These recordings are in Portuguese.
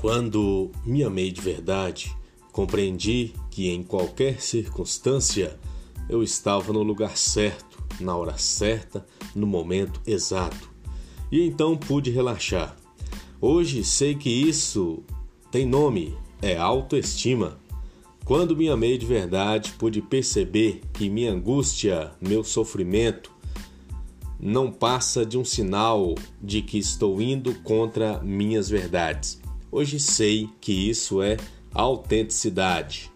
Quando me amei de verdade, compreendi que em qualquer circunstância eu estava no lugar certo, na hora certa, no momento exato. E então pude relaxar. Hoje sei que isso tem nome, é autoestima. Quando me amei de verdade, pude perceber que minha angústia, meu sofrimento, não passa de um sinal de que estou indo contra minhas verdades. Hoje sei que isso é autenticidade.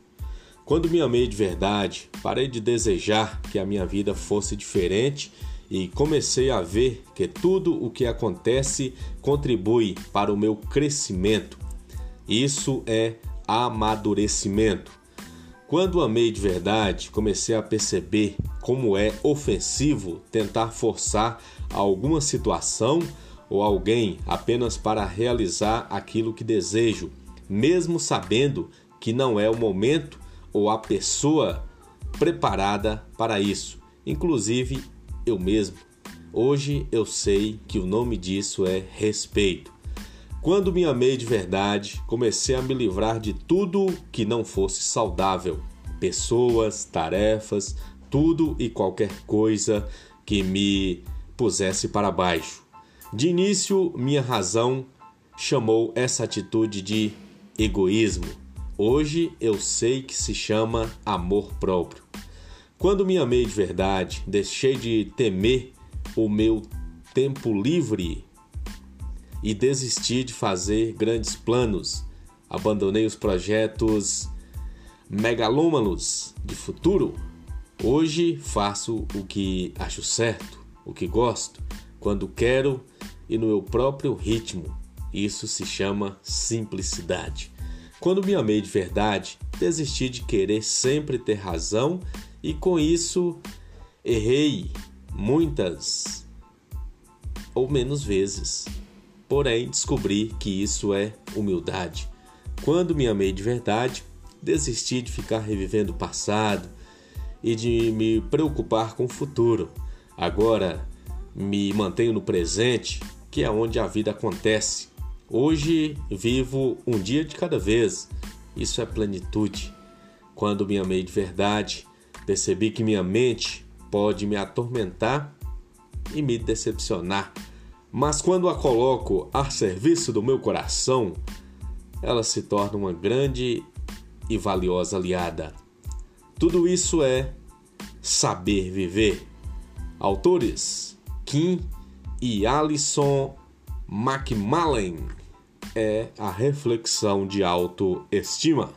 Quando me amei de verdade, parei de desejar que a minha vida fosse diferente e comecei a ver que tudo o que acontece contribui para o meu crescimento. Isso é amadurecimento. Quando amei de verdade, comecei a perceber como é ofensivo tentar forçar alguma situação ou alguém apenas para realizar aquilo que desejo, mesmo sabendo que não é o momento ou a pessoa preparada para isso, inclusive eu mesmo. Hoje eu sei que o nome disso é respeito. Quando me amei de verdade, comecei a me livrar de tudo que não fosse saudável, pessoas, tarefas, tudo e qualquer coisa que me pusesse para baixo. De início, minha razão chamou essa atitude de egoísmo. Hoje eu sei que se chama amor próprio. Quando me amei de verdade, deixei de temer o meu tempo livre e desisti de fazer grandes planos. Abandonei os projetos megalômanos de futuro. Hoje faço o que acho certo, o que gosto, quando quero e no meu próprio ritmo. Isso se chama simplicidade. Quando me amei de verdade, desisti de querer sempre ter razão e com isso errei muitas ou menos vezes. Porém, descobri que isso é humildade. Quando me amei de verdade, desisti de ficar revivendo o passado e de me preocupar com o futuro. Agora me mantenho no presente que é onde a vida acontece. Hoje vivo um dia de cada vez. Isso é plenitude. Quando me amei de verdade, percebi que minha mente pode me atormentar e me decepcionar. Mas quando a coloco a serviço do meu coração, ela se torna uma grande e valiosa aliada. Tudo isso é saber viver. Autores Kim e Alison McMullen é a reflexão de autoestima.